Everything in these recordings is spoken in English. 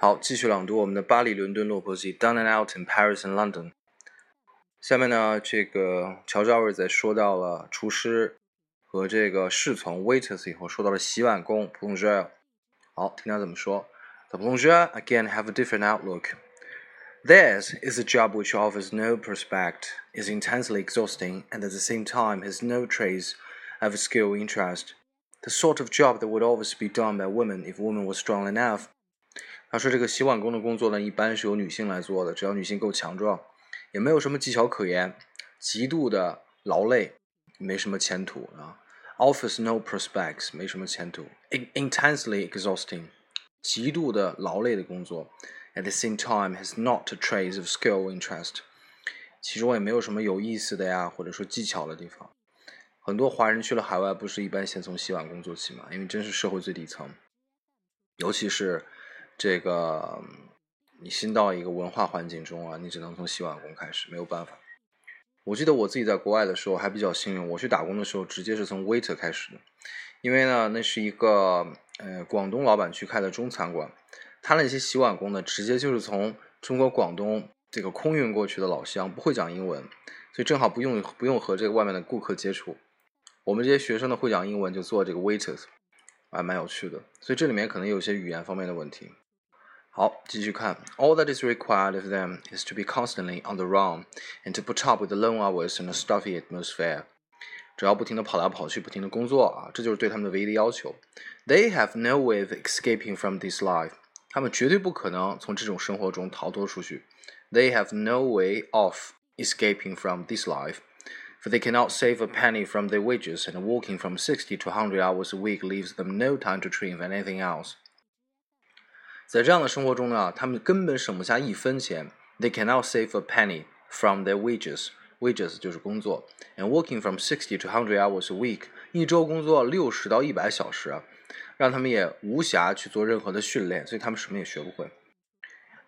好，继续朗读我们的巴黎、伦敦、洛伯西，Down and out in Paris and London。下面呢，这个乔治奥尔在说到了厨师和这个侍从 waiters 以后，说到了洗碗工 plongeur。好，听他怎么说？The plongeur again have a different outlook. Theirs is a job which offers no prospect, is intensely exhausting, and at the same time has no trace of skill or interest. The sort of job that would always be done by women if women were strong enough. 他说：“这个洗碗工的工作呢，一般是由女性来做的，只要女性够强壮，也没有什么技巧可言，极度的劳累，没什么前途啊。Office no prospects，没什么前途。Intensely exhausting，极度的劳累的工作。At the same time has not a trace of skill interest，其中也没有什么有意思的呀，或者说技巧的地方。很多华人去了海外，不是一般先从洗碗工做起嘛？因为真是社会最底层，尤其是。”这个你新到一个文化环境中啊，你只能从洗碗工开始，没有办法。我记得我自己在国外的时候还比较幸运，我去打工的时候直接是从 waiter 开始的，因为呢，那是一个呃广东老板去开的中餐馆，他那些洗碗工呢，直接就是从中国广东这个空运过去的老乡，不会讲英文，所以正好不用不用和这个外面的顾客接触。我们这些学生呢会讲英文，就做这个 waiters，还蛮有趣的。所以这里面可能有些语言方面的问题。好，继续看。All that is required of them is to be constantly on the run and to put up with the long hours and a stuffy atmosphere。只要不停的跑来跑去，不停的工作啊，这就是对他们的唯一的要求。They have no way of escaping from this life。他们绝对不可能从这种生活中逃脱出去。They have no way of escaping from this life。For they cannot save a penny from their wages, and working from sixty to hundred hours a week leaves them no time to dream of anything else. 在这样的生活中呢，他们根本省不下一分钱。They cannot save a penny from their wages. Wages 就是工作。And working from sixty to hundred hours a week，一周工作六十到一百小时，让他们也无暇去做任何的训练，所以他们什么也学不会。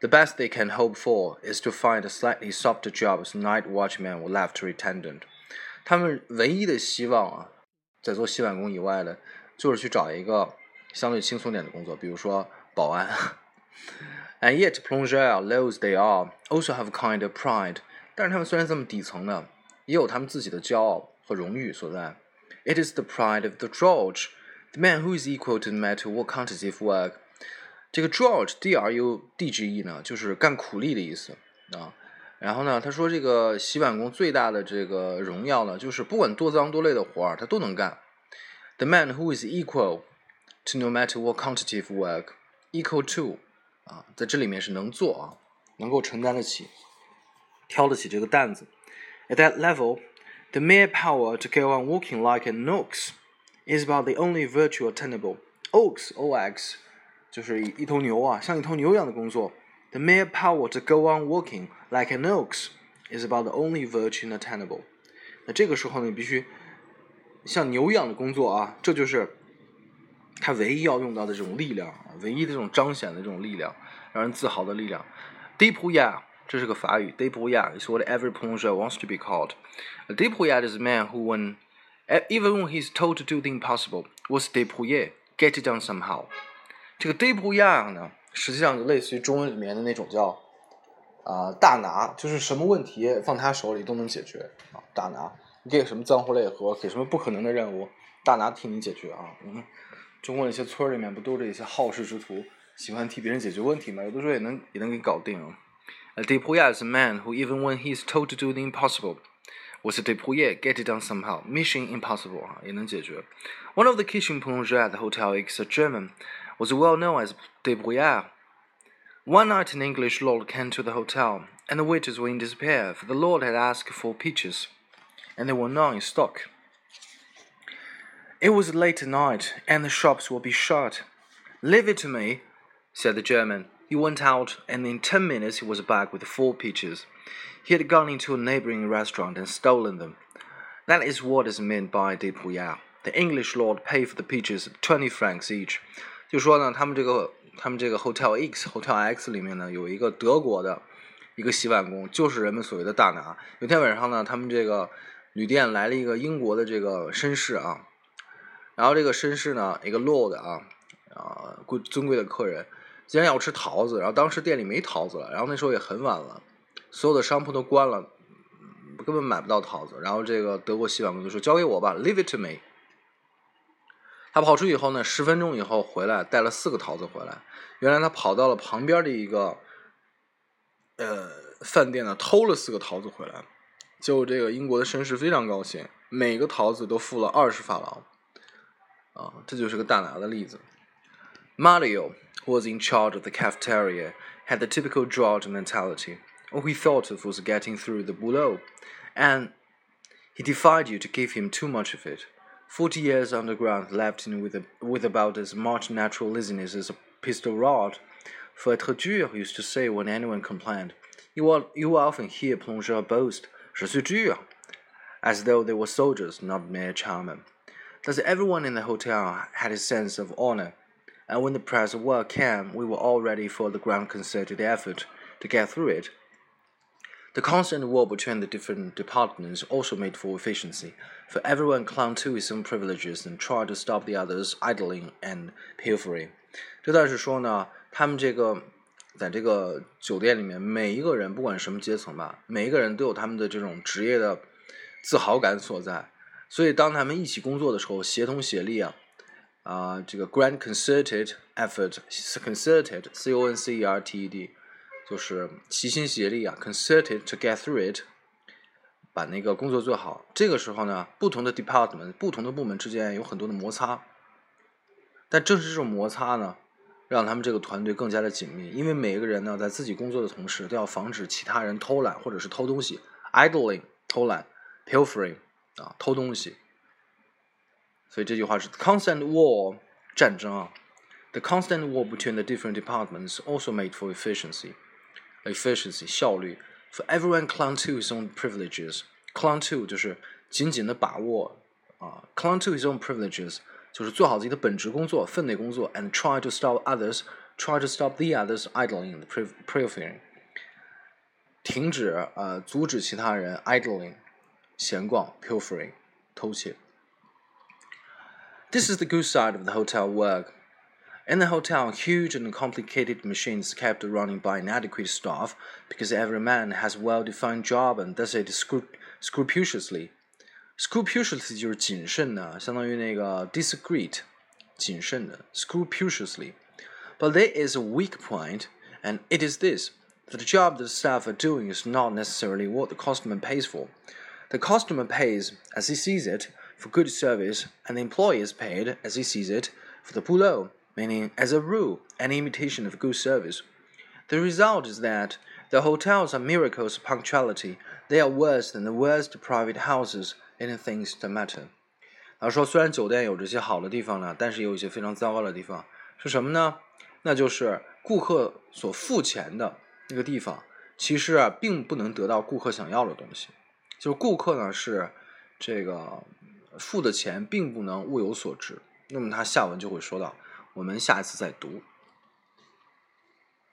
The best they can hope for is to find a slightly softer job as night watchman or laboratory attendant。他们唯一的希望啊，在做洗碗工以外的，就是去找一个相对轻松点的工作，比如说。 保安。And yet plongeurs, low as they are, also have kind of pride. 但是他们虽然这么底层呢，也有他们自己的骄傲和荣誉所在。It is the pride of the drudge, the man who is equal to no matter what quantitative work. 这个 drudge D R U D G E 呢，就是干苦力的意思啊。然后呢，他说这个洗碗工最大的这个荣耀呢，就是不管多脏多累的活儿，他都能干。The man who is equal to no matter what quantitative work equal to 啊，在这里面是能做啊，能够承担得起，挑得起这个担子。At that level, the mere power to go on walking like an ox is about the only virtue attainable. Ox, O-X，就是一头牛啊，像一头牛一样的工作。The mere power to go on walking like an ox is about the only virtue attainable. 那这个时候呢，你必须像牛一样的工作啊，这就是 他唯一要用到的这种力量，唯一的这种彰显的这种力量，让人自豪的力量。d e e p o y a 这是个法语。d e e p o y a is what every plongeur wants to be called. A dépouillard is a man who, when even when he's told to do the impossible, was deepuya get it done somehow. 这个 d e e p o y a 呢，实际上就类似于中文里面的那种叫啊大拿，就是什么问题放他手里都能解决啊。大拿，你给什么脏活累活，给什么不可能的任务，大拿替你解决啊。嗯。中国那些村里面不都是一些好事之徒，喜欢替别人解决问题嘛？有的时候也能也能给搞定啊。Débrouillard is a man who, even when he is told to do the impossible, was a depouillet, get it done somehow. Mission impossible 啊，也能解决。One of the kitchen plongeurs at the Hotel is a German, was well known as débrouillard. One night an English lord came to the hotel, and the waiters were in despair, for the lord had asked for peaches, and they were not in stock. It was late at night, and the shops will be shut. Leave it to me, said the German. He went out, and in ten minutes he was back with four peaches. He had gone into a neighboring restaurant and stolen them. That is what is meant by débrouillard. The English lord paid for the peaches twenty francs each. 就说呢，他们这个他们这个 Hotel X Hotel X 里面呢有一个德国的一个洗碗工，就是人们所谓的大拿。有天晚上呢，他们这个旅店来了一个英国的这个绅士啊，然后这个绅士呢，一个 lord 啊，啊贵尊贵的客人，今天要吃桃子，然后当时店里没桃子了，然后那时候也很晚了，所有的商铺都关了，根本买不到桃子。然后这个德国洗碗工就说：“交给我吧，Leave it to me。”他跑出去以后呢，十分钟以后回来，带了四个桃子回来。原来他跑到了旁边的一个呃饭店呢，偷了四个桃子回来。就这个英国的绅士非常高兴，每个桃子都付了二十法郎。啊、哦，这就是个大拿的例子。Mario, who was in charge of the cafeteria, had the typical drudge mentality. All he thought of was getting through the boulot, and he defied you to give him too much of it. Forty years underground left him with, a, with about as much natural laziness as a piston rod. Feutre dur used to say when anyone complained. You, will, you often hear Plongeur boast, Je suis dur, as though they were soldiers, not mere charmen. Thus everyone in the hotel had a sense of honor, and when the press of work came, we were all ready for the grand concerted effort to get through it. The constant war between the different departments also made for efficiency, for everyone clung to his own privileges and tried to stop the others idling and pilfering. 这段是说呢，他们这个在这个酒店里面，每一个人不管什么阶层吧，每一个人都有他们的这种职业的自豪感所在。 所以当他们一起工作的时候，协同协力啊，啊、这个 grand concerted effort，concerted c o n c e r t e d。就是齐心协力啊，concerted to get through it，把那个工作做好。这个时候呢，不同的 department、不同的部门之间有很多的摩擦，但正是这种摩擦呢，让他们这个团队更加的紧密。因为每个人呢，在自己工作的同时，都要防止其他人偷懒或者是偷东西，idling 偷懒，pilfering 啊偷东西。所以这句话是 constant war 战争啊，the constant war between the different departments also made for efficiency。efficiency 效率，for everyone clung to his own privileges。clung to 就是紧紧的把握啊，clung to his own privileges 就是做好自己的本职工作、分内工作，and try to stop others，try to stop the others idling and pilfering。停止呃，阻止其他人 idling 闲逛 pilfering 偷窃。This is the good side of the hotel work. In the hotel, huge and complicated machines kept running by inadequate staff because every man has a well-defined job and does it scrupulously. Scrupulously 就是谨慎的，相当于那个 discreet，谨慎的 scrupulously. But there is a weak point, and it is this: that the job the staff are doing is not necessarily what the customer pays for. The customer pays, as he sees it, for good service, and the employee is paid, as he sees it, for the boulot, meaning, as a rule, an imitation of good service. The result is that the hotels are miracles of punctuality. They are worse than the worst private houses in things that matter. 然后说，虽然酒店有这些好的地方呢，但是也有一些非常糟糕的地方。是什么呢？那就是顾客所付钱的那个地方，其实啊，并不能得到顾客想要的东西。就顾客呢，是这个付的钱并不能物有所值。那么他下文就会说到。我们下一次再读。